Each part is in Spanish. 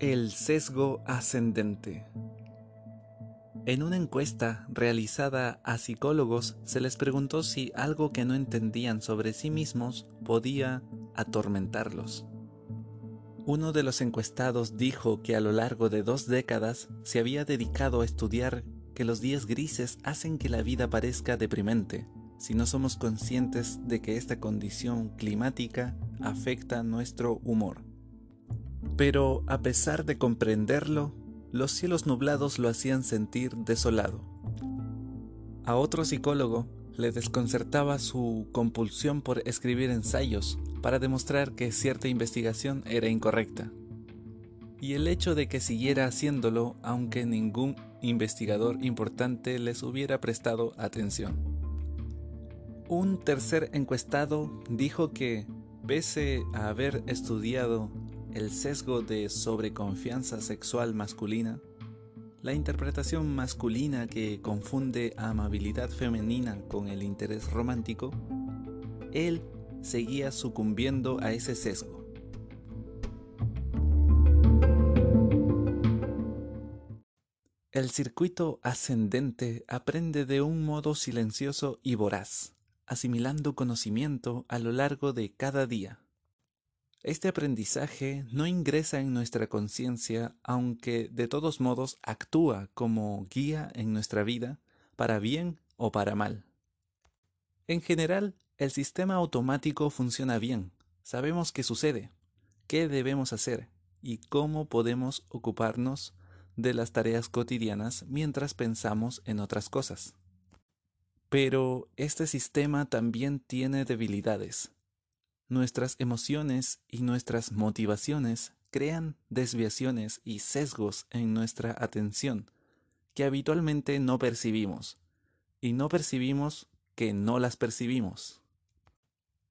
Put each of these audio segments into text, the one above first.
El sesgo ascendente. En una encuesta realizada a psicólogos se les preguntó si algo que no entendían sobre sí mismos podía atormentarlos. Uno de los encuestados dijo que a lo largo de dos décadas se había dedicado a estudiar que los días grises hacen que la vida parezca deprimente si no somos conscientes de que esta condición climática afecta nuestro humor. Pero a pesar de comprenderlo, los cielos nublados lo hacían sentir desolado. A otro psicólogo le desconcertaba su compulsión por escribir ensayos para demostrar que cierta investigación era incorrecta. Y el hecho de que siguiera haciéndolo aunque ningún investigador importante les hubiera prestado atención. Un tercer encuestado dijo que, pese a haber estudiado el sesgo de sobreconfianza sexual masculina, la interpretación masculina que confunde amabilidad femenina con el interés romántico, él seguía sucumbiendo a ese sesgo. El circuito ascendente aprende de un modo silencioso y voraz, asimilando conocimiento a lo largo de cada día. Este aprendizaje no ingresa en nuestra conciencia, aunque de todos modos actúa como guía en nuestra vida, para bien o para mal. En general, el sistema automático funciona bien. Sabemos qué sucede, qué debemos hacer y cómo podemos ocuparnos de las tareas cotidianas mientras pensamos en otras cosas. Pero este sistema también tiene debilidades Nuestras emociones y nuestras motivaciones crean desviaciones y sesgos en nuestra atención que habitualmente no percibimos, y no percibimos que no las percibimos.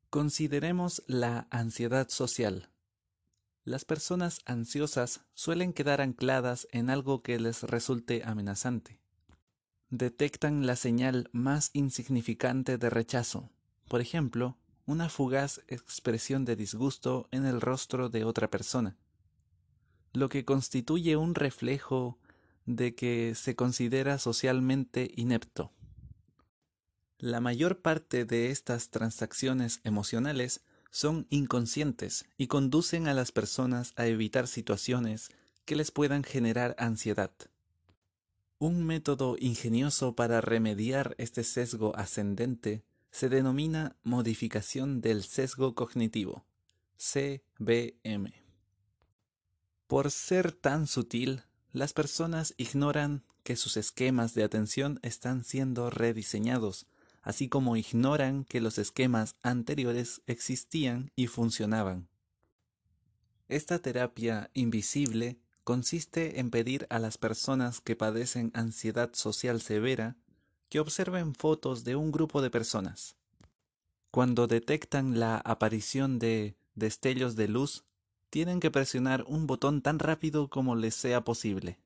Consideremos la ansiedad social. Las personas ansiosas suelen quedar ancladas en algo que les resulte amenazante. Detectan la señal más insignificante de rechazo, por ejemplo, una fugaz expresión de disgusto en el rostro de otra persona, lo que constituye un reflejo de que se considera socialmente inepto. La mayor parte de estas transacciones emocionales son inconscientes y conducen a las personas a evitar situaciones que les puedan generar ansiedad. Un método ingenioso para remediar este sesgo ascendente se denomina modificación del sesgo cognitivo, CBM. Por ser tan sutil, las personas ignoran que sus esquemas de atención están siendo rediseñados, así como ignoran que los esquemas anteriores existían y funcionaban. Esta terapia invisible consiste en pedir a las personas que padecen ansiedad social severa que observen fotos de un grupo de personas. Cuando detectan la aparición de destellos de luz, tienen que presionar un botón tan rápido como les sea posible.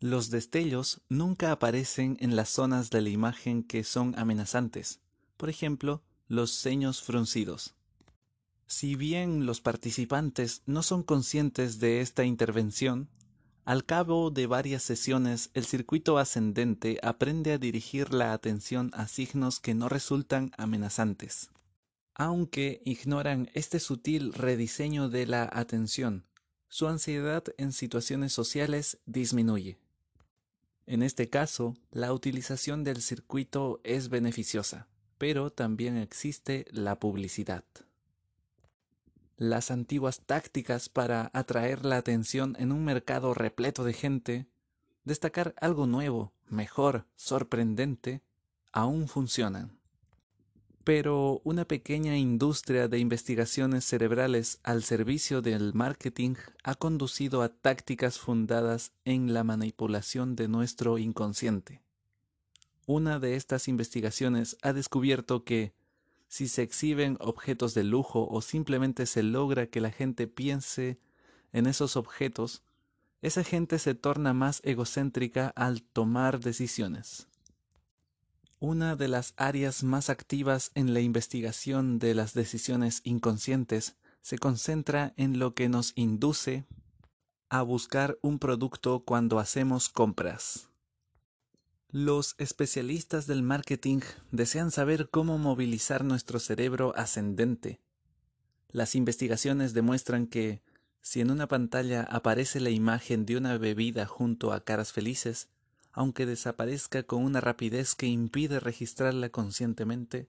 Los destellos nunca aparecen en las zonas de la imagen que son amenazantes, por ejemplo, los ceños fruncidos. Si bien los participantes no son conscientes de esta intervención, al cabo de varias sesiones, el circuito ascendente aprende a dirigir la atención a signos que no resultan amenazantes, aunque ignoran este sutil rediseño de la atención. Su ansiedad en situaciones sociales disminuye. En este caso, la utilización del circuito es beneficiosa, pero también existe la publicidad las antiguas tácticas para atraer la atención en un mercado repleto de gente, destacar algo nuevo, mejor, sorprendente, aún funcionan. Pero una pequeña industria de investigaciones cerebrales al servicio del marketing ha conducido a tácticas fundadas en la manipulación de nuestro inconsciente. Una de estas investigaciones ha descubierto que si se exhiben objetos de lujo o simplemente se logra que la gente piense en esos objetos, esa gente se torna más egocéntrica al tomar decisiones. Una de las áreas más activas en la investigación de las decisiones inconscientes se concentra en lo que nos induce a buscar un producto cuando hacemos compras. Los especialistas del marketing desean saber cómo movilizar nuestro cerebro ascendente. Las investigaciones demuestran que, si en una pantalla aparece la imagen de una bebida junto a caras felices, aunque desaparezca con una rapidez que impide registrarla conscientemente,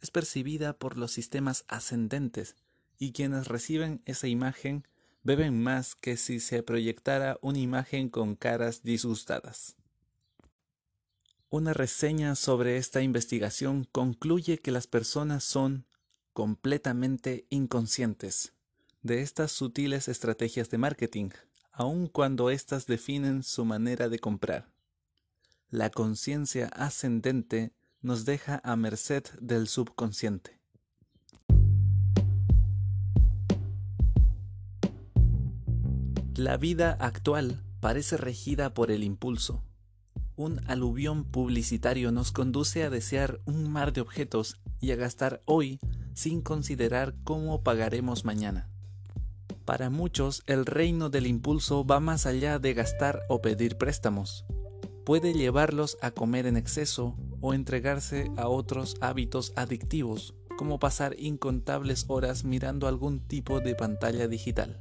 es percibida por los sistemas ascendentes y quienes reciben esa imagen beben más que si se proyectara una imagen con caras disgustadas. Una reseña sobre esta investigación concluye que las personas son completamente inconscientes de estas sutiles estrategias de marketing, aun cuando éstas definen su manera de comprar. La conciencia ascendente nos deja a merced del subconsciente. La vida actual parece regida por el impulso. Un aluvión publicitario nos conduce a desear un mar de objetos y a gastar hoy sin considerar cómo pagaremos mañana. Para muchos, el reino del impulso va más allá de gastar o pedir préstamos. Puede llevarlos a comer en exceso o entregarse a otros hábitos adictivos, como pasar incontables horas mirando algún tipo de pantalla digital.